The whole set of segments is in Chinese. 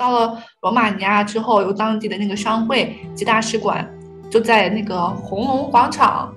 到了罗马尼亚之后，有当地的那个商会及大使馆就在那个红龙广场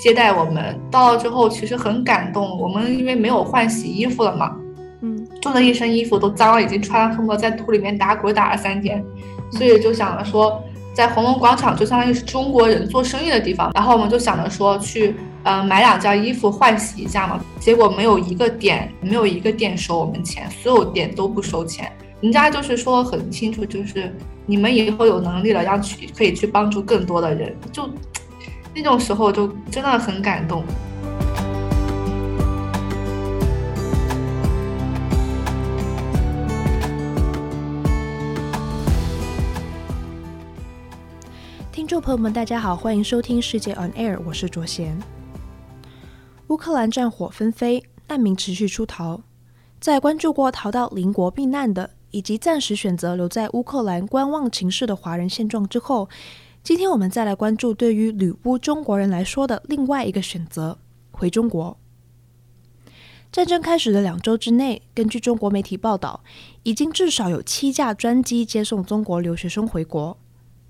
接待我们。到了之后，其实很感动。我们因为没有换洗衣服了嘛，嗯，就那一身衣服都脏了，已经穿了恨不得在土里面打滚打了三天，所以就想着说，在红龙广场就相当于是中国人做生意的地方。然后我们就想着说去，呃，买两件衣服换洗一下嘛。结果没有一个店，没有一个店收我们钱，所有店都不收钱。人家就是说很清楚，就是你们以后有能力了，要去可以去帮助更多的人，就那种时候就真的很感动。听众朋友们，大家好，欢迎收听世界 On Air，我是卓贤。乌克兰战火纷飞，难民持续出逃，在关注过逃到邻国避难的。以及暂时选择留在乌克兰观望情势的华人现状之后，今天我们再来关注对于旅乌中国人来说的另外一个选择——回中国。战争开始的两周之内，根据中国媒体报道，已经至少有七架专机接送中国留学生回国。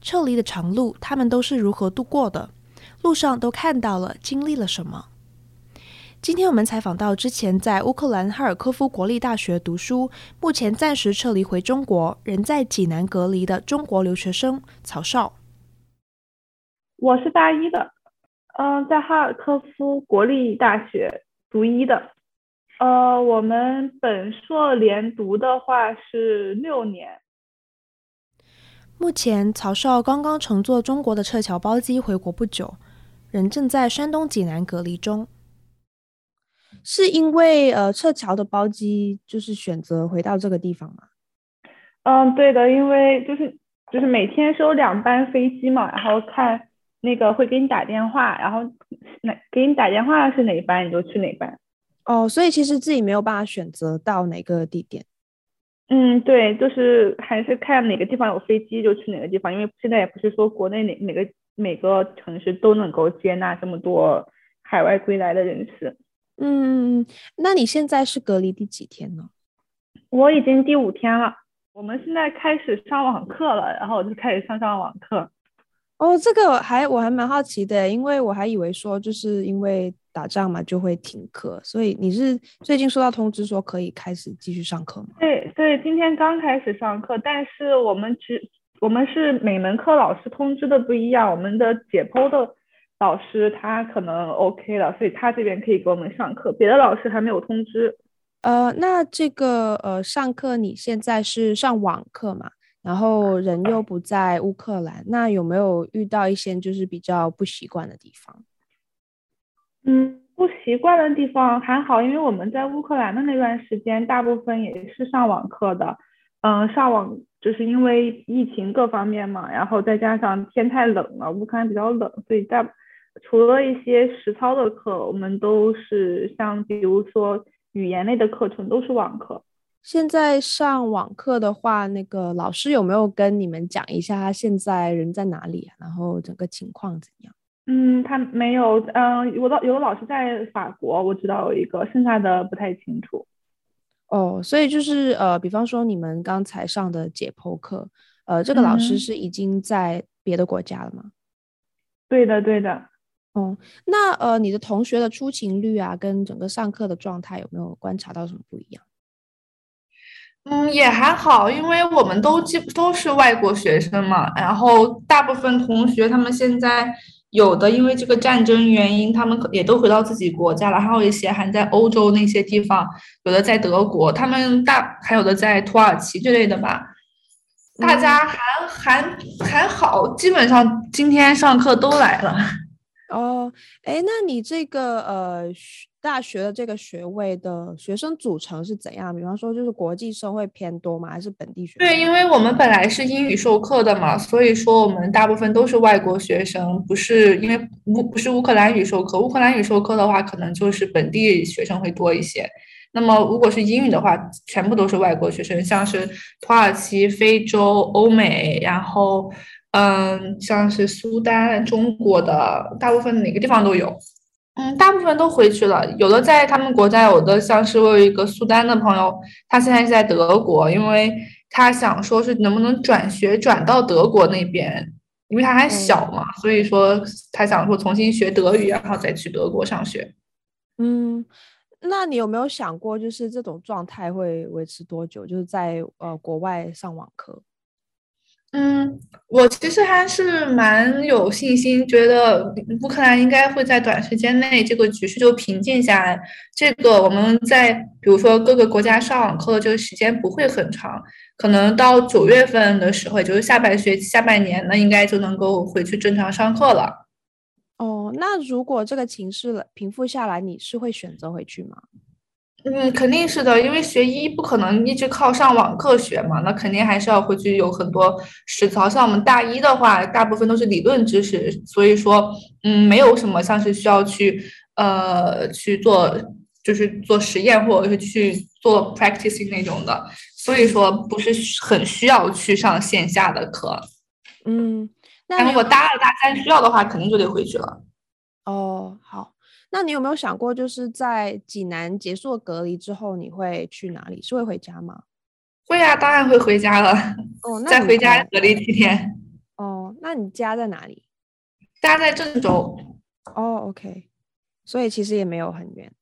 撤离的长路，他们都是如何度过的？路上都看到了、经历了什么？今天我们采访到之前在乌克兰哈尔科夫国立大学读书，目前暂时撤离回中国，仍在济南隔离的中国留学生曹少。我是大一的，嗯、呃，在哈尔科夫国立大学读医的，呃，我们本硕连读的话是六年。目前曹少刚刚乘坐中国的撤侨包机回国不久，人正在山东济南隔离中。是因为呃撤侨的包机就是选择回到这个地方吗？嗯，对的，因为就是就是每天收两班飞机嘛，然后看那个会给你打电话，然后哪给你打电话是哪一班你就去哪班。哦，所以其实自己没有办法选择到哪个地点。嗯，对，就是还是看哪个地方有飞机就去哪个地方，因为现在也不是说国内哪哪个每个城市都能够接纳这么多海外归来的人士。嗯，那你现在是隔离第几天呢？我已经第五天了。我们现在开始上网课了，然后我就开始上上网课。哦，这个还我还蛮好奇的，因为我还以为说就是因为打仗嘛就会停课，所以你是最近收到通知说可以开始继续上课吗？对对，今天刚开始上课，但是我们只我们是每门课老师通知的不一样，我们的解剖的。老师他可能 OK 了，所以他这边可以给我们上课，别的老师还没有通知。呃，那这个呃上课你现在是上网课嘛？然后人又不在乌克兰，那有没有遇到一些就是比较不习惯的地方？嗯，不习惯的地方还好，因为我们在乌克兰的那段时间，大部分也是上网课的。嗯，上网就是因为疫情各方面嘛，然后再加上天太冷了，乌克兰比较冷，所以大。除了一些实操的课，我们都是像比如说语言类的课程都是网课。现在上网课的话，那个老师有没有跟你们讲一下他现在人在哪里啊？然后整个情况怎样？嗯，他没有。嗯，我的有的老师在法国，我知道有一个，剩下的不太清楚。哦，所以就是呃，比方说你们刚才上的解剖课，呃，这个老师是已经在别的国家了吗？嗯，对的，对的。哦，那呃，你的同学的出勤率啊，跟整个上课的状态有没有观察到什么不一样？嗯，也还好，因为我们都基都是外国学生嘛，然后大部分同学他们现在有的因为这个战争原因，他们也都回到自己国家了，还有一些还在欧洲那些地方，有的在德国，他们大还有的在土耳其之类的吧，大家还、嗯、还还好，基本上今天上课都来了。哦，哎，那你这个呃大学的这个学位的学生组成是怎样？比方说，就是国际生会偏多吗？还是本地学生？对，因为我们本来是英语授课的嘛，所以说我们大部分都是外国学生，不是因为乌不是乌克兰语授课。乌克兰语授课的话，可能就是本地学生会多一些。那么如果是英语的话，全部都是外国学生，像是土耳其、非洲、欧美，然后。嗯，像是苏丹、中国的大部分哪个地方都有，嗯，大部分都回去了。有的在他们国家，有的像是我有一个苏丹的朋友，他现在是在德国，因为他想说是能不能转学转到德国那边，因为他还小嘛，嗯、所以说他想说重新学德语，然后再去德国上学。嗯，那你有没有想过，就是这种状态会维持多久？就是在呃国外上网课？嗯，我其实还是蛮有信心，觉得乌克兰应该会在短时间内这个局势就平静下来。这个我们在比如说各个国家上网课的这个时间不会很长，可能到九月份的时候，也就是下半学期、下半年，那应该就能够回去正常上课了。哦，那如果这个情势平复下来，你是会选择回去吗？嗯，肯定是的，因为学医不可能一直靠上网课学嘛，那肯定还是要回去有很多实操。像我们大一的话，大部分都是理论知识，所以说，嗯，没有什么像是需要去呃去做，就是做实验或者是去做 practicing 那种的，所以说不是很需要去上线下的课。嗯，那但如果大二大三需要的话，肯定就得回去了。哦，好。那你有没有想过，就是在济南结束隔离之后，你会去哪里？是会回家吗？会、啊，当然会回家了。哦，那再回家隔离几天。哦，那你家在哪里？家在郑州。哦，OK。所以其实也没有很远。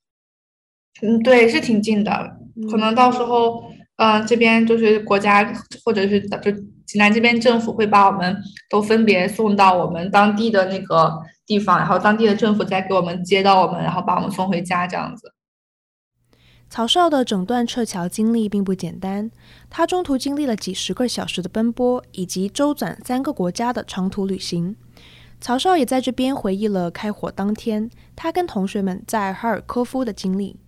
嗯，对，是挺近的。嗯、可能到时候，嗯、呃，这边就是国家或者是就济南这边政府会把我们都分别送到我们当地的那个。地方，然后当地的政府再给我们接到我们，然后把我们送回家，这样子。曹少的整段撤侨经历并不简单，他中途经历了几十个小时的奔波，以及周转三个国家的长途旅行。曹少也在这边回忆了开火当天，他跟同学们在哈尔科夫的经历。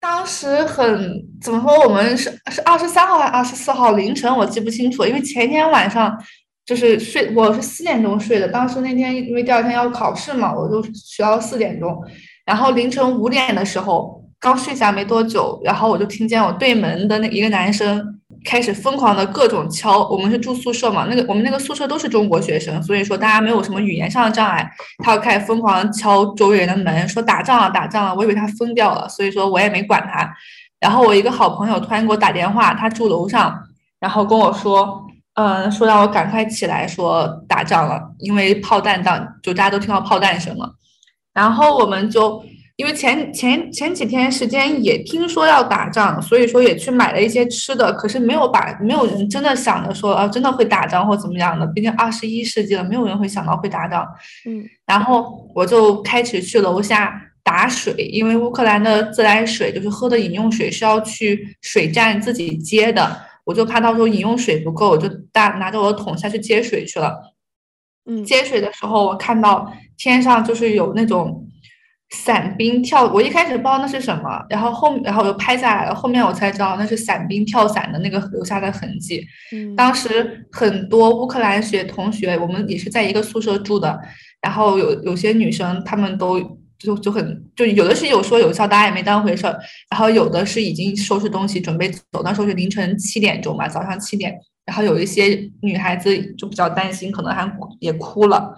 当时很怎么说？我们是是二十三号还是二十四号凌晨？我记不清楚，因为前天晚上。就是睡，我是四点钟睡的。当时那天因为第二天要考试嘛，我就学到四点钟。然后凌晨五点的时候，刚睡下没多久，然后我就听见我对门的那一个男生开始疯狂的各种敲。我们是住宿舍嘛，那个我们那个宿舍都是中国学生，所以说大家没有什么语言上的障碍。他就开始疯狂敲周围人的门，说打仗了，打仗了。我以为他疯掉了，所以说我也没管他。然后我一个好朋友突然给我打电话，他住楼上，然后跟我说。嗯，说让我赶快起来，说打仗了，因为炮弹当就大家都听到炮弹声了。然后我们就因为前前前几天时间也听说要打仗，所以说也去买了一些吃的。可是没有把没有人真的想着说啊，真的会打仗或怎么样的。毕竟二十一世纪了，没有人会想到会打仗。嗯，然后我就开始去楼下打水，因为乌克兰的自来水就是喝的饮用水是要去水站自己接的。我就怕到时候饮用水不够，我就大拿着我的桶下去接水去了。嗯，接水的时候，我看到天上就是有那种伞兵跳，我一开始不知道那是什么，然后后然后我就拍下来了，后面我才知道那是伞兵跳伞的那个留下的痕迹。嗯，当时很多乌克兰学同学，我们也是在一个宿舍住的，然后有有些女生她们都。就就很就有的是有说有笑，大家也没当回事儿。然后有的是已经收拾东西准备走，那时候是凌晨七点钟吧，早上七点。然后有一些女孩子就比较担心，可能还也哭了。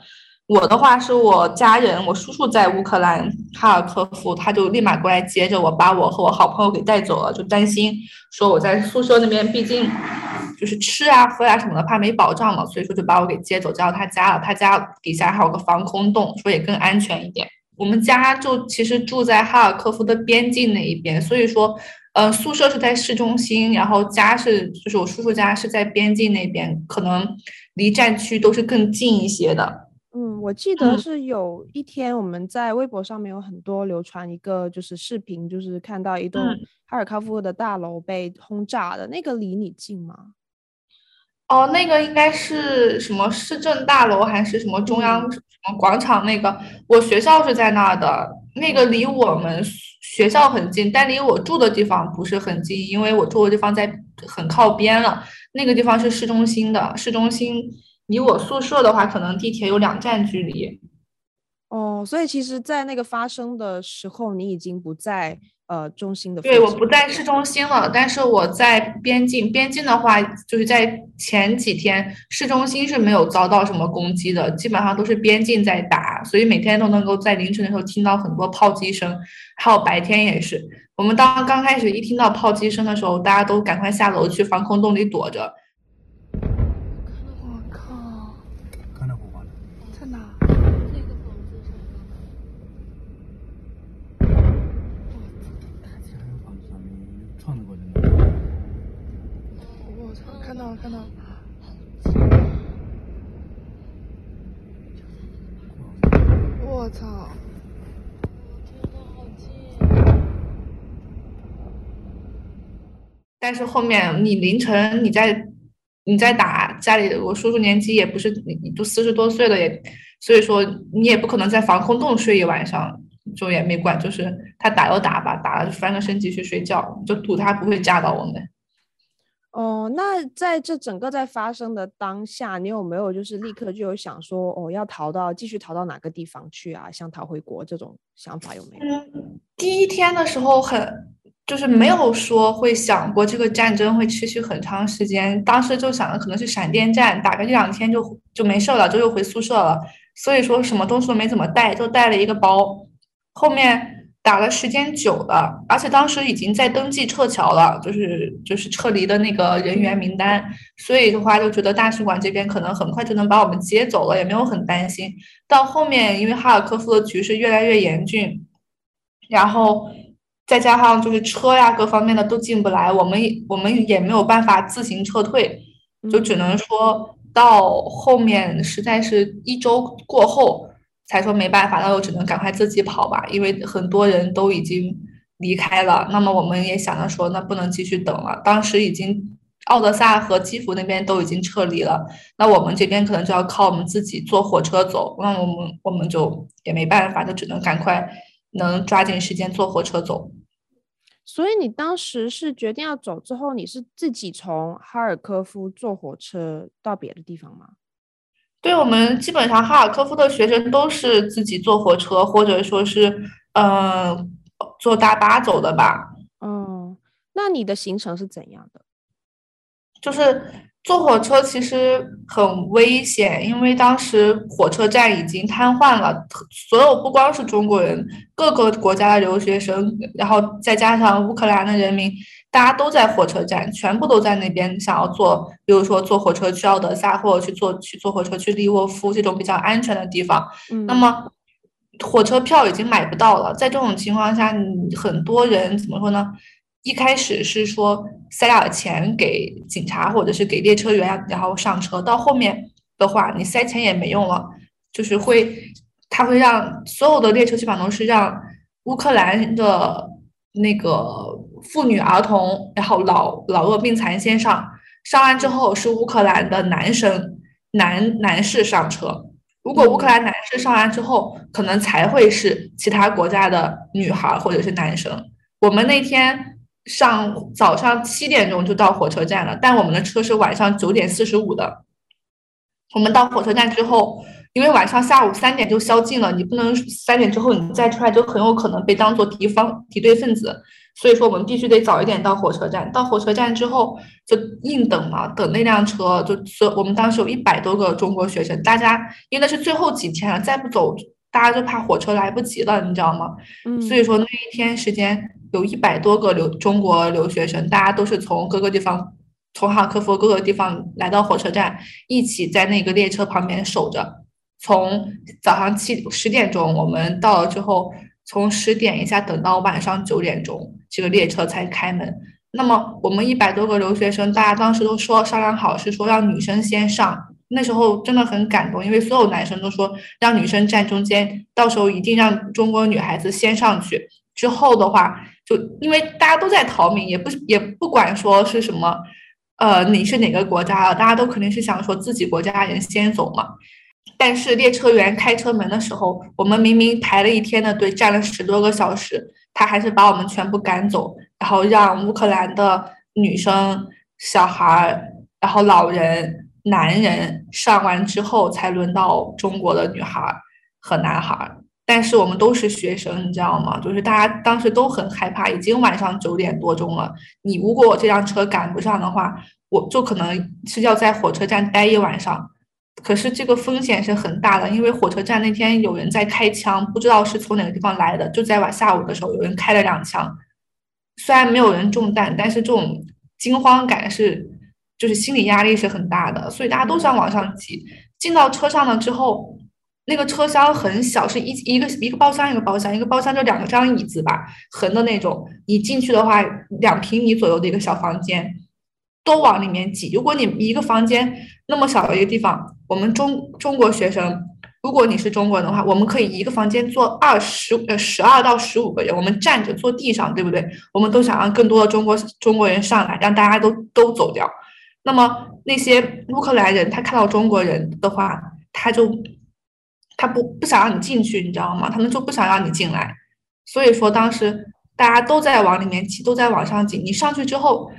我的话是我家人，我叔叔在乌克兰哈尔科夫，他就立马过来接着我，把我和我好朋友给带走了。就担心说我在宿舍那边，毕竟就是吃啊喝、啊、什么的，怕没保障嘛，所以说就把我给接走，接到他家了。他家底下还有个防空洞，说也更安全一点。我们家就其实住在哈尔科夫的边境那一边，所以说，呃，宿舍是在市中心，然后家是就是我叔叔家是在边境那边，可能离战区都是更近一些的。嗯，我记得是有一天我们在微博上面有很多流传一个就是视频，就是看到一栋哈尔科夫的大楼被轰炸的，那个离你近吗？哦，那个应该是什么市政大楼还是什么中央什么广场？那个我学校是在那儿的，那个离我们学校很近，但离我住的地方不是很近，因为我住的地方在很靠边了。那个地方是市中心的，市中心离我宿舍的话，可能地铁有两站距离。哦，所以其实，在那个发生的时候，你已经不在呃中心的。对，我不在市中心了，但是我在边境。边境的话，就是在前几天，市中心是没有遭到什么攻击的，基本上都是边境在打，所以每天都能够在凌晨的时候听到很多炮击声，还有白天也是。我们当刚开始一听到炮击声的时候，大家都赶快下楼去防空洞里躲着。我靠！看到火花了，在哪？那个房子上这还有房子上面撞了过的。我操！看到了，看到。我操！但是后面你凌晨你在你在打家里，我叔叔年纪也不是你都四十多岁了也，所以说你也不可能在防空洞睡一晚上，就也没管，就是他打就打吧，打了就翻个身继续睡觉，就赌他不会炸到我们。哦，那在这整个在发生的当下，你有没有就是立刻就有想说哦要逃到继续逃到哪个地方去啊？想逃回国这种想法有没有？嗯，第一天的时候很。就是没有说会想过这个战争会持续很长时间，当时就想着可能是闪电战，打个一两天就就没事了，就又回宿舍了。所以说什么东西都没怎么带，就带了一个包。后面打了时间久了，而且当时已经在登记撤侨了，就是就是撤离的那个人员名单，所以的话就觉得大使馆这边可能很快就能把我们接走了，也没有很担心。到后面因为哈尔科夫的局势越来越严峻，然后。再加上就是车呀，各方面的都进不来，我们我们也没有办法自行撤退，就只能说到后面实在是一周过后才说没办法，那我只能赶快自己跑吧，因为很多人都已经离开了。那么我们也想着说，那不能继续等了。当时已经奥德萨和基辅那边都已经撤离了，那我们这边可能就要靠我们自己坐火车走。那我们我们就也没办法，就只能赶快。能抓紧时间坐火车走，所以你当时是决定要走之后，你是自己从哈尔科夫坐火车到别的地方吗？对，我们基本上哈尔科夫的学生都是自己坐火车，或者说是嗯、呃、坐大巴走的吧。嗯，那你的行程是怎样的？就是。坐火车其实很危险，因为当时火车站已经瘫痪了，所有不光是中国人，各个国家的留学生，然后再加上乌克兰的人民，大家都在火车站，全部都在那边想要坐，比如说坐火车去奥德萨，或者去坐去坐火车去利沃夫这种比较安全的地方。嗯，那么火车票已经买不到了，在这种情况下，你很多人怎么说呢？一开始是说塞点钱给警察或者是给列车员，然后上车。到后面的话，你塞钱也没用了，就是会，他会让所有的列车基本上都是让乌克兰的那个妇女儿童，然后老老弱病残先上，上完之后是乌克兰的男生男男士上车。如果乌克兰男士上完之后，可能才会是其他国家的女孩或者是男生。我们那天。上早上七点钟就到火车站了，但我们的车是晚上九点四十五的。我们到火车站之后，因为晚上下午三点就宵禁了，你不能三点之后你再出来，就很有可能被当做敌方敌对分子。所以说我们必须得早一点到火车站。到火车站之后就硬等嘛，等那辆车。就所我们当时有一百多个中国学生，大家因为那是最后几天了，再不走大家就怕火车来不及了，你知道吗？嗯，所以说那一天时间。有一百多个留中国留学生，大家都是从各个地方，从哈尔科夫各个地方来到火车站，一起在那个列车旁边守着。从早上七十点钟我们到了之后，从十点一下等到晚上九点钟，这个列车才开门。那么我们一百多个留学生，大家当时都说商量好是说让女生先上。那时候真的很感动，因为所有男生都说让女生站中间，到时候一定让中国女孩子先上去。之后的话。就因为大家都在逃命，也不也不管说是什么，呃，你是哪个国家的，大家都肯定是想说自己国家人先走嘛。但是列车员开车门的时候，我们明明排了一天的队，站了十多个小时，他还是把我们全部赶走，然后让乌克兰的女生、小孩，然后老人、男人上完之后，才轮到中国的女孩和男孩。但是我们都是学生，你知道吗？就是大家当时都很害怕，已经晚上九点多钟了。你如果我这辆车赶不上的话，我就可能是要在火车站待一晚上。可是这个风险是很大的，因为火车站那天有人在开枪，不知道是从哪个地方来的，就在晚下午的时候有人开了两枪。虽然没有人中弹，但是这种惊慌感是，就是心理压力是很大的，所以大家都想往上挤。进到车上了之后。那个车厢很小，是一一个一个包厢一个包厢，一个包厢就两个张椅子吧，横的那种。你进去的话，两平米左右的一个小房间，都往里面挤。如果你一个房间那么小的一个地方，我们中中国学生，如果你是中国人的话，我们可以一个房间坐二十呃十二到十五个人，我们站着坐地上，对不对？我们都想让更多的中国中国人上来，让大家都都走掉。那么那些乌克兰人，他看到中国人的话，他就。他不不想让你进去，你知道吗？他们就不想让你进来，所以说当时大家都在往里面挤，都在往上挤。你上去之后，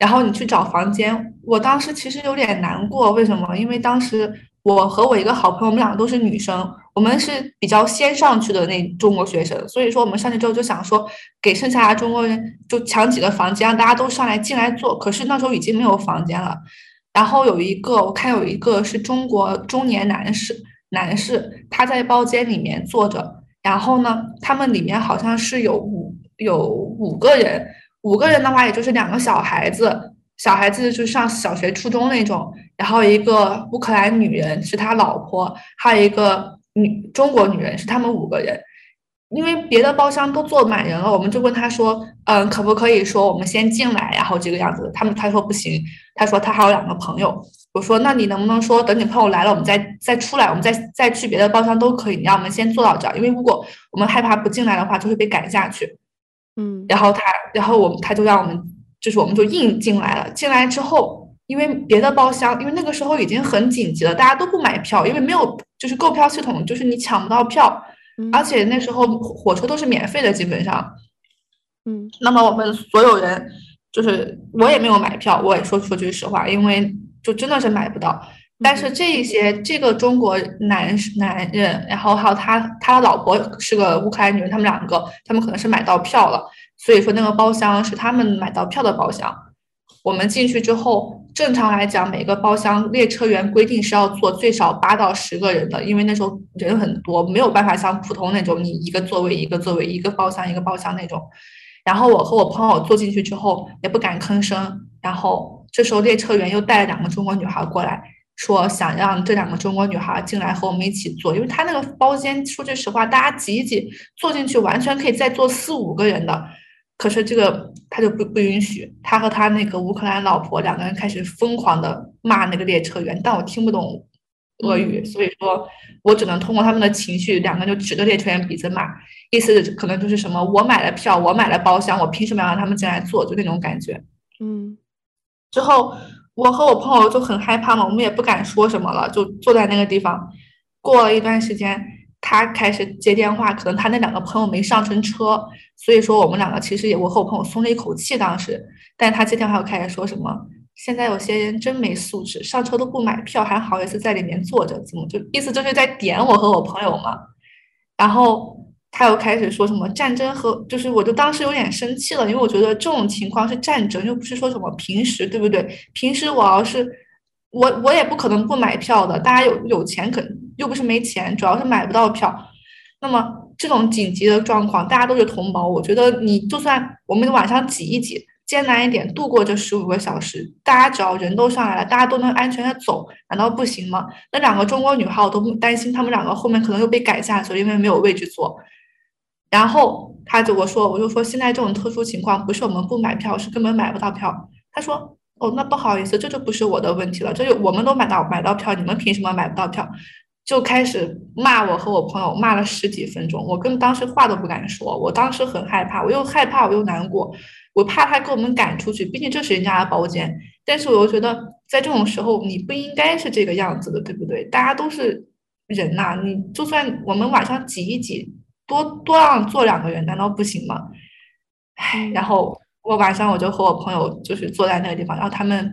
然后你去找房间。我当时其实有点难过，为什么？因为当时我和我一个好朋友，我们两个都是女生，我们是比较先上去的那中国学生，所以说我们上去之后就想说，给剩下的中国人就抢几个房间，让大家都上来进来坐。可是那时候已经没有房间了。然后有一个，我看有一个是中国中年男士。男士他在包间里面坐着，然后呢，他们里面好像是有五有五个人，五个人的话也就是两个小孩子，小孩子就上小学初中那种，然后一个乌克兰女人是他老婆，还有一个女中国女人是他们五个人。因为别的包厢都坐满人了，我们就问他说，嗯，可不可以说我们先进来，然后这个样子。他们他说不行，他说他还有两个朋友。我说那你能不能说等你朋友来了，我们再再出来，我们再再去别的包厢都可以。你让我们先坐到这儿，因为如果我们害怕不进来的话，就会被赶下去。嗯，然后他，然后我们他就让我们，就是我们就硬进来了。进来之后，因为别的包厢，因为那个时候已经很紧急了，大家都不买票，因为没有就是购票系统，就是你抢不到票。而且那时候火车都是免费的，基本上，嗯，那么我们所有人就是我也没有买票，我也说说句实话，因为就真的是买不到。但是这一些这个中国男男人，然后还有他他的老婆是个乌克兰女人，他们两个他们可能是买到票了，所以说那个包厢是他们买到票的包厢。我们进去之后，正常来讲，每个包厢列车员规定是要坐最少八到十个人的，因为那时候人很多，没有办法像普通那种你一个座位一个座位一个包厢一个包厢那种。然后我和我朋友坐进去之后也不敢吭声，然后这时候列车员又带了两个中国女孩过来，说想让这两个中国女孩进来和我们一起坐，因为他那个包间说句实话，大家挤一挤坐进去完全可以再坐四五个人的。可是这个他就不不允许，他和他那个乌克兰老婆两个人开始疯狂的骂那个列车员，但我听不懂俄语，所以说我只能通过他们的情绪，两个人就指着列车员鼻子骂，意思可能就是什么我买了票，我买了包厢，我凭什么要让他们进来坐，就那种感觉。嗯，之后我和我朋友就很害怕嘛，我们也不敢说什么了，就坐在那个地方。过了一段时间。他开始接电话，可能他那两个朋友没上成车，所以说我们两个其实也，我和我朋友松了一口气当时。但他接电话又开始说什么，现在有些人真没素质，上车都不买票，还好意思在里面坐着，怎么就意思就是在点我和我朋友嘛。然后他又开始说什么战争和，就是我就当时有点生气了，因为我觉得这种情况是战争，又不是说什么平时，对不对？平时我要是。我我也不可能不买票的，大家有有钱可又不是没钱，主要是买不到票。那么这种紧急的状况，大家都是同胞，我觉得你就算我们晚上挤一挤，艰难一点度过这十五个小时，大家只要人都上来了，大家都能安全的走，难道不行吗？那两个中国女孩我都担心，他们两个后面可能又被赶下去，因为没有位置坐。然后他就我说，我就说现在这种特殊情况，不是我们不买票，是根本买不到票。他说。哦，那不好意思，这就不是我的问题了。这就我们都买到买到票，你们凭什么买不到票？就开始骂我和我朋友，骂了十几分钟。我跟当时话都不敢说，我当时很害怕，我又害怕，我又难过，我怕他给我们赶出去，毕竟这是人家的包间。但是我又觉得，在这种时候，你不应该是这个样子的，对不对？大家都是人呐、你就算我们晚上挤一挤，多多让坐两个人，难道不行吗？唉，然后。我晚上我就和我朋友就是坐在那个地方，然后他们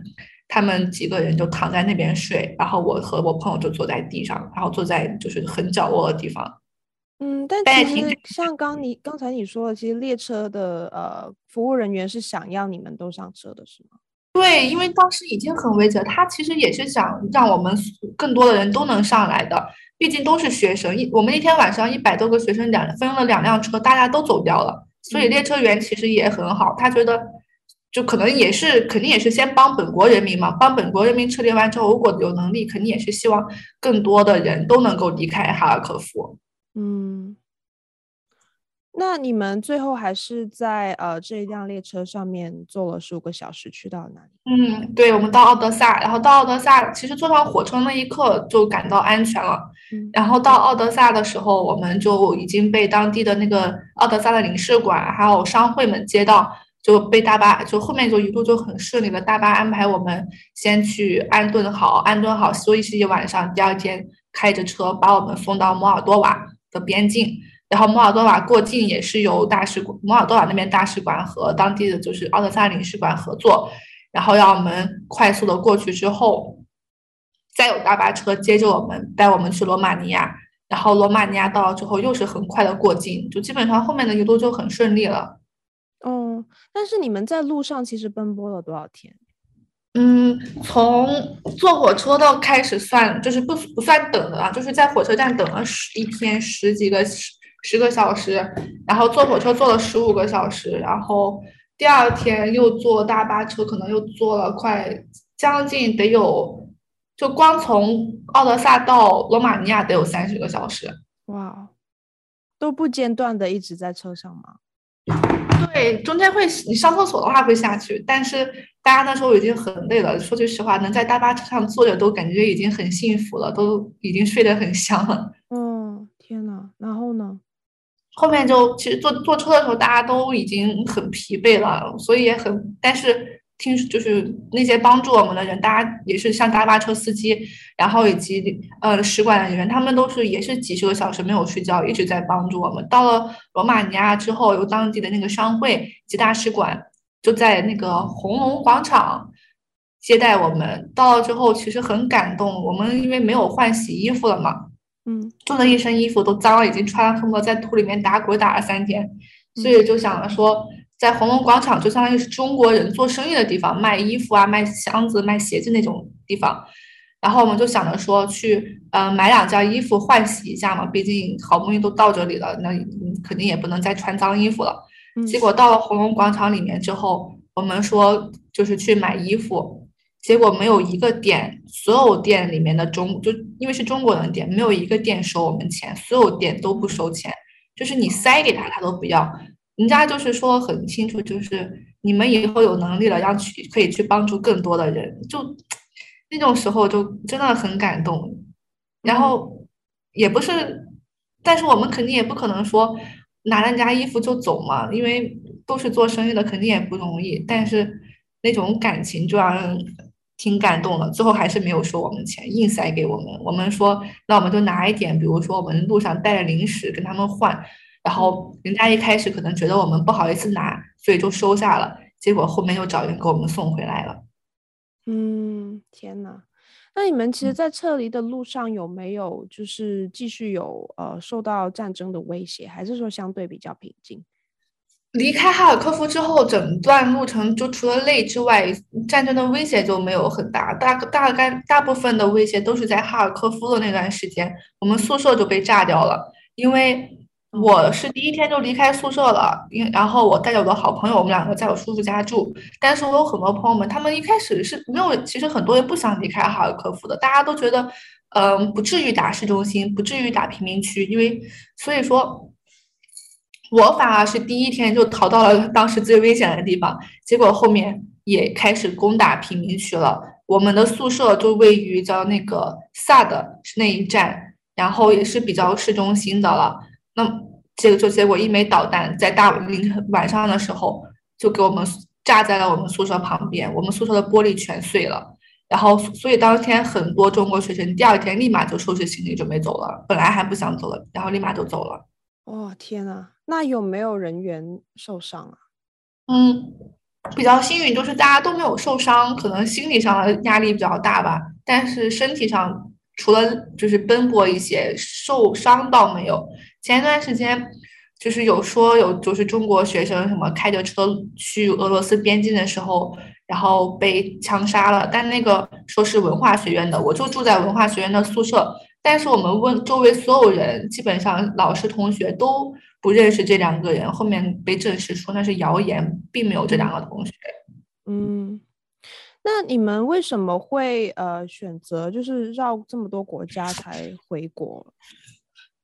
他们几个人就躺在那边睡，然后我和我朋友就坐在地上，然后坐在就是很角落的地方。嗯，但其实像刚你刚才你说的，其实列车的呃服务人员是想要你们都上车的，是吗？对，因为当时已经很危急了，他其实也是想让我们更多的人都能上来的，毕竟都是学生。一我们那天晚上一百多个学生两分了两辆车，大家都走掉了，所以列车员其实也很好，他觉得就可能也是肯定也是先帮本国人民嘛，帮本国人民撤离完之后，如果有能力，肯定也是希望更多的人都能够离开哈尔科夫。嗯。那你们最后还是在呃这一辆列车上面坐了十五个小时，去到哪里？嗯，对，我们到奥德萨，然后到奥德萨，其实坐上火车那一刻就感到安全了。嗯，然后到奥德萨的时候，我们就已经被当地的那个奥德萨的领事馆还有商会们接到，就被大巴就后面就一路就很顺利的大巴安排我们先去安顿好，安顿好休息一晚上，第二天开着车把我们送到摩尔多瓦的边境。然后摩尔多瓦过境也是由大使馆，摩尔多瓦那边大使馆和当地的就是奥德萨领事馆合作，然后让我们快速的过去之后，再有大巴车接着我们带我们去罗马尼亚，然后罗马尼亚到了之后又是很快的过境，就基本上后面的一路就很顺利了。哦，但是你们在路上其实奔波了多少天？嗯，从坐火车到开始算，就是不不算等的啊，就是在火车站等了十一天十几个十。十个小时，然后坐火车坐了十五个小时，然后第二天又坐大巴车，可能又坐了快将近得有，就光从奥德萨到罗马尼亚得有三十个小时。哇，都不间断的一直在车上吗？对，中间会你上厕所的话会下去，但是大家那时候已经很累了。说句实话，能在大巴车上坐着都感觉已经很幸福了，都已经睡得很香了。嗯，天呐，然后呢？后面就其实坐坐车的时候，大家都已经很疲惫了，所以也很，但是听就是那些帮助我们的人，大家也是像大巴车司机，然后以及呃使馆的人员，他们都是也是几十个小时没有睡觉，一直在帮助我们。到了罗马尼亚之后，由当地的那个商会及大使馆就在那个红龙广场接待我们。到了之后，其实很感动，我们因为没有换洗衣服了嘛。嗯，做的一身衣服都脏了，已经穿了，恨不得在土里面打滚打了三天，所以就想着说，在红龙广场就相当于是中国人做生意的地方，卖衣服啊、卖箱子、卖鞋子那种地方。然后我们就想着说去，呃，买两件衣服换洗一下嘛，毕竟好不容易都到这里了，那肯定也不能再穿脏衣服了。结果到了红龙广场里面之后，我们说就是去买衣服。结果没有一个店，所有店里面的中就因为是中国人店，没有一个店收我们钱，所有店都不收钱，就是你塞给他，他都不要。人家就是说很清楚，就是你们以后有能力了，要去可以去帮助更多的人，就那种时候就真的很感动。然后也不是，但是我们肯定也不可能说拿人家衣服就走嘛，因为都是做生意的，肯定也不容易。但是那种感情就让人。挺感动的，最后还是没有收我们钱，硬塞给我们。我们说，那我们就拿一点，比如说我们路上带着零食跟他们换。然后人家一开始可能觉得我们不好意思拿，所以就收下了。结果后面又找人给我们送回来了。嗯，天哪！那你们其实，在撤离的路上有没有就是继续有呃受到战争的威胁，还是说相对比较平静？离开哈尔科夫之后，整段路程就除了累之外，战争的威胁就没有很大。大大概大部分的威胁都是在哈尔科夫的那段时间，我们宿舍就被炸掉了。因为我是第一天就离开宿舍了，因然后我带着我的好朋友，我们两个在我叔叔家住。但是我有很多朋友们，他们一开始是没有，其实很多人不想离开哈尔科夫的，大家都觉得，嗯、呃，不至于打市中心，不至于打贫民区，因为所以说。我反而是第一天就逃到了当时最危险的地方，结果后面也开始攻打贫民区了。我们的宿舍就位于叫那个萨德是那一站，然后也是比较市中心的了。那这个就结果一枚导弹在大凌晨晚上的时候就给我们炸在了我们宿舍旁边，我们宿舍的玻璃全碎了。然后所以当天很多中国学生第二天立马就收拾行李准备走了，本来还不想走了，然后立马就走了。哦，天呐！那有没有人员受伤啊？嗯，比较幸运，就是大家都没有受伤，可能心理上的压力比较大吧。但是身体上除了就是奔波一些，受伤倒没有。前一段时间就是有说有就是中国学生什么开着车去俄罗斯边境的时候，然后被枪杀了，但那个说是文化学院的，我就住在文化学院的宿舍，但是我们问周围所有人，基本上老师同学都不认识这两个人，后面被证实说那是谣言，并没有这两个同学。嗯。那你们为什么会呃选择就是绕这么多国家才回国？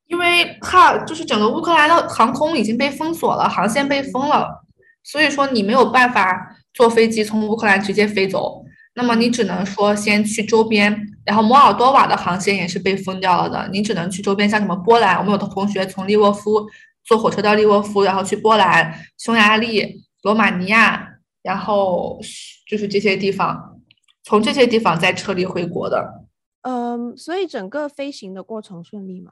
因为哈，就是整个乌克兰的航空已经被封锁了，航线被封了，所以说你没有办法坐飞机从乌克兰直接飞走，那么你只能说先去周边，然后摩尔多瓦的航线也是被封掉了的，你只能去周边，像什么波兰，我们有的同学从利沃夫坐火车到利沃夫，然后去波兰、匈牙利、罗马尼亚。然后就是这些地方，从这些地方再撤离回国的。嗯，所以整个飞行的过程顺利吗？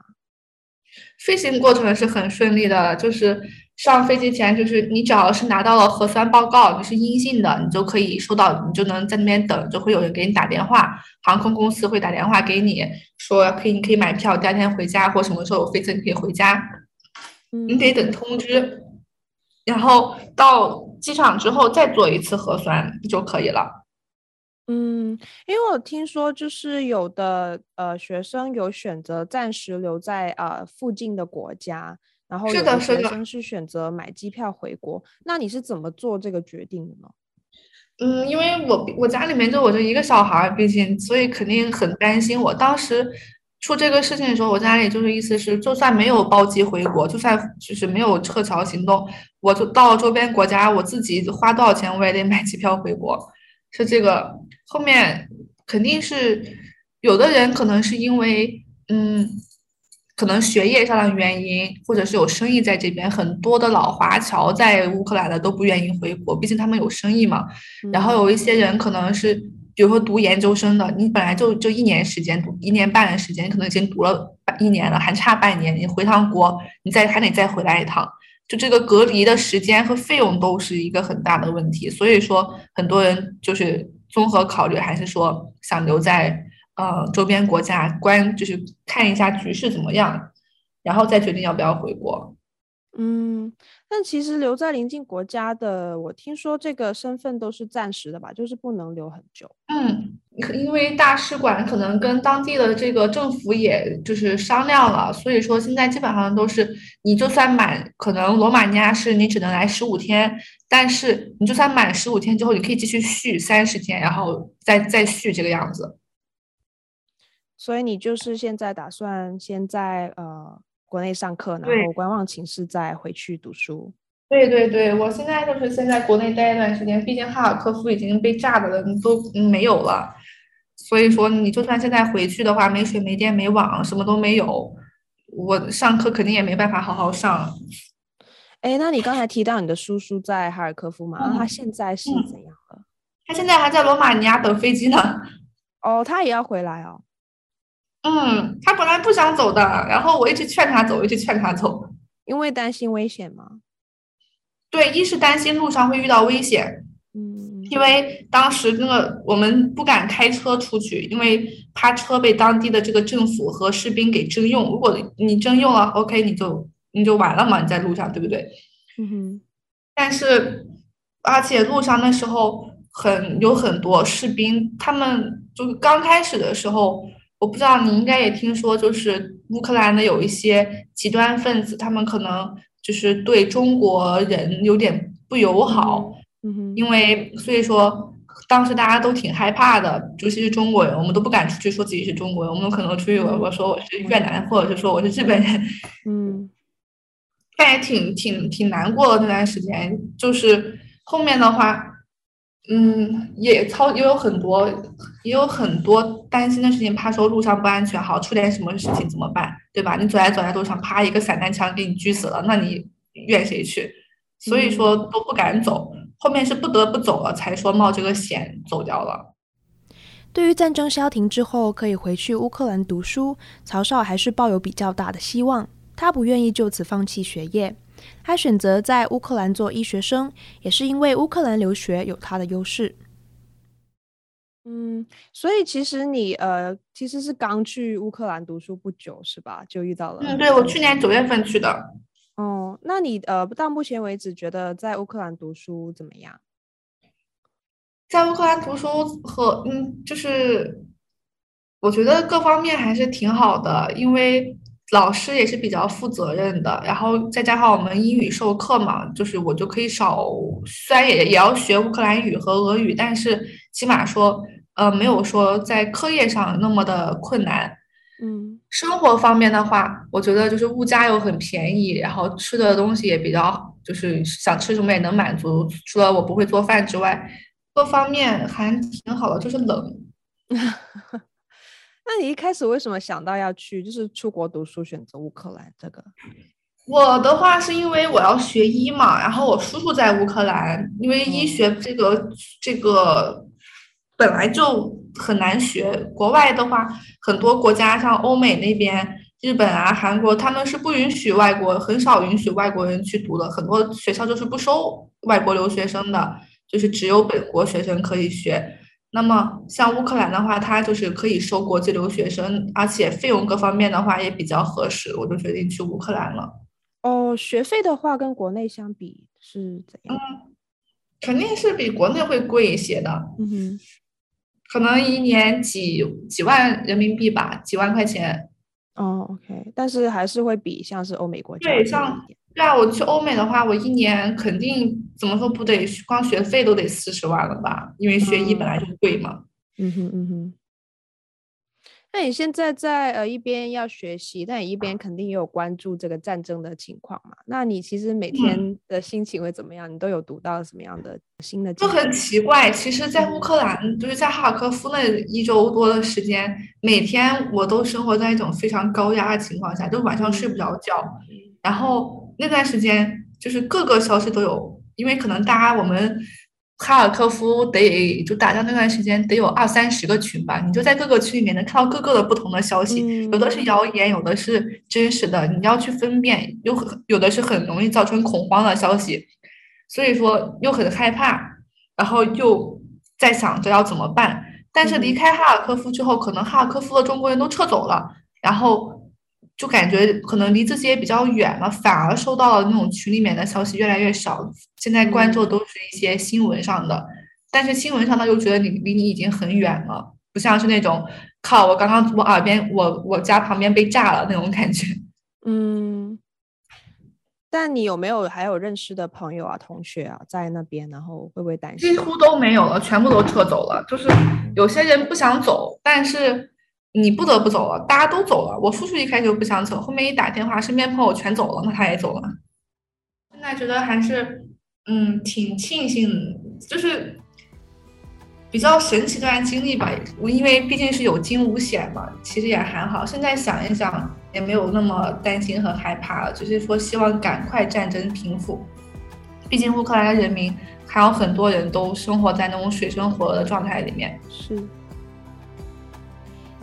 飞行过程是很顺利的，就是上飞机前，就是你只要是拿到了核酸报告，你是阴性的，你就可以收到，你就能在那边等，就会有人给你打电话，航空公司会打电话给你，说可以，你可以买票，第二天回家，或什么时候有飞机你可以回家。嗯，你得等通知，然后到。机场之后再做一次核酸就可以了。嗯，因为我听说就是有的呃学生有选择暂时留在呃附近的国家，然后有的学生是选择买机票回国。那你是怎么做这个决定的呢？嗯，因为我我家里面就我就一个小孩，毕竟所以肯定很担心。我当时。出这个事情的时候，我家里就是意思是，就算没有包机回国，就算就是没有撤侨行动，我就到周边国家，我自己花多少钱我也得买机票回国。是这个，后面肯定是有的人可能是因为嗯，可能学业上的原因，或者是有生意在这边，很多的老华侨在乌克兰的都不愿意回国，毕竟他们有生意嘛。然后有一些人可能是。比如说读研究生的，你本来就就一年时间读一年半的时间，你可能已经读了一年了，还差半年，你回趟国，你再还得再回来一趟，就这个隔离的时间和费用都是一个很大的问题。所以说，很多人就是综合考虑，还是说想留在呃周边国家观，就是看一下局势怎么样，然后再决定要不要回国。嗯，但其实留在邻近国家的，我听说这个身份都是暂时的吧，就是不能留很久。嗯，因为大使馆可能跟当地的这个政府也就是商量了，所以说现在基本上都是你就算满，可能罗马尼亚是你只能来十五天，但是你就算满十五天之后，你可以继续续三十天，然后再再续这个样子。所以你就是现在打算先在呃。国内上课，然后观望情势再回去读书。对对对，我现在就是先在国内待一段时间，毕竟哈尔科夫已经被炸的了，都没有了。所以说，你就算现在回去的话，没水、没电、没网，什么都没有，我上课肯定也没办法好好上。哎，那你刚才提到你的叔叔在哈尔科夫嘛？嗯、他现在是怎样了？嗯、他现在还在罗马尼亚等飞机呢。哦，他也要回来哦。嗯，他本来不想走的，然后我一直劝他走，一直劝他走，因为担心危险吗？对，一是担心路上会遇到危险，嗯，因为当时那个我们不敢开车出去，因为怕车被当地的这个政府和士兵给征用。如果你征用了，OK，你就你就完了嘛，你在路上，对不对？嗯哼。但是，而且路上那时候很有很多士兵，他们就是刚开始的时候。我不知道你应该也听说，就是乌克兰的有一些极端分子，他们可能就是对中国人有点不友好，嗯哼，因为所以说当时大家都挺害怕的，尤其是中国人，我们都不敢出去说自己是中国人，我们可能出去我我说我是越南，或者是说我是日本人，嗯，但也挺挺挺难过的那段时间，就是后面的话。嗯，也超也有很多，也有很多担心的事情，怕说路上不安全，好出点什么事情怎么办，对吧？你走在走在路上，啪一个散弹枪给你狙死了，那你怨谁去？所以说都不敢走，后面是不得不走了，才说冒这个险走掉了。对于战争消停之后可以回去乌克兰读书，曹少还是抱有比较大的希望，他不愿意就此放弃学业。他选择在乌克兰做医学生，也是因为乌克兰留学有他的优势。嗯，所以其实你呃，其实是刚去乌克兰读书不久是吧？就遇到了。嗯，对，我去年九月份去的。哦，那你呃，到目前为止觉得在乌克兰读书怎么样？在乌克兰读书和嗯，就是我觉得各方面还是挺好的，因为老师也是比较负责任的，然后再加上我们英语授课嘛，就是我就可以少，虽然也也要学乌克兰语和俄语，但是起码说。呃，没有说在课业上那么的困难，嗯，生活方面的话，我觉得就是物价又很便宜，然后吃的东西也比较，就是想吃什么也能满足。除了我不会做饭之外，各方面还挺好的，就是冷。那你一开始为什么想到要去，就是出国读书，选择乌克兰这个？我的话是因为我要学医嘛，然后我叔叔在乌克兰，因为医学这个、嗯、这个。本来就很难学，国外的话，很多国家像欧美那边，日本啊、韩国，他们是不允许外国，很少允许外国人去读的，很多学校就是不收外国留学生的，就是只有本国学生可以学。那么像乌克兰的话，它就是可以收国际留学生，而且费用各方面的话也比较合适，我就决定去乌克兰了。哦，学费的话跟国内相比是怎样？嗯，肯定是比国内会贵一些的。嗯哼。可能一年几几万人民币吧，几万块钱。哦，OK，但是还是会比像是欧美国家对，像对啊，我去欧美的话，我一年肯定怎么说不得，光学费都得四十万了吧？因为学医本来就贵嘛。嗯哼嗯哼。那你现在在呃一边要学习，但你一边肯定也有关注这个战争的情况嘛？那你其实每天的心情会怎么样？嗯、你都有读到什么样的新的？就很奇怪，其实，在乌克兰，就是在哈尔科夫那一周多的时间，每天我都生活在一种非常高压的情况下，就晚上睡不着觉。然后那段时间，就是各个消息都有，因为可能大家我们。哈尔科夫得就打仗那段时间得有二三十个群吧，你就在各个群里面能看到各个的不同的消息，嗯、有的是谣言，有的是真实的，你要去分辨，又有的是很容易造成恐慌的消息，所以说又很害怕，然后又在想着要怎么办。但是离开哈尔科夫之后，可能哈尔科夫的中国人都撤走了，然后。就感觉可能离自己也比较远了，反而收到了那种群里面的消息越来越少。现在关注的都是一些新闻上的，但是新闻上他又觉得你离你已经很远了，不像是那种靠我刚刚我耳边我我家旁边被炸了那种感觉。嗯，但你有没有还有认识的朋友啊、同学啊在那边？然后会不会担心？几乎都没有了，全部都撤走了。就是有些人不想走，但是。你不得不走了，大家都走了。我叔叔一开始就不想走，后面一打电话，身边朋友全走了，那他也走了。现在觉得还是，嗯，挺庆幸，就是比较神奇的段经历吧。我因为毕竟是有惊无险嘛，其实也还好。现在想一想，也没有那么担心和害怕了，只是说希望赶快战争平复。毕竟乌克兰人民还有很多人都生活在那种水深火热的状态里面。是。